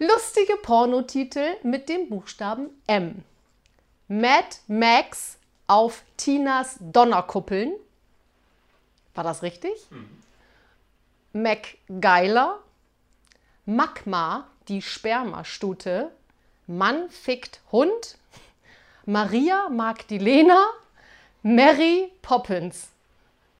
Lustige Pornotitel mit dem Buchstaben M. Mad Max auf Tinas Donnerkuppeln. War das richtig? Mhm. MacGyler. Magma, die Spermastute. Mann fickt Hund. Maria Magdalena. Mary Poppins.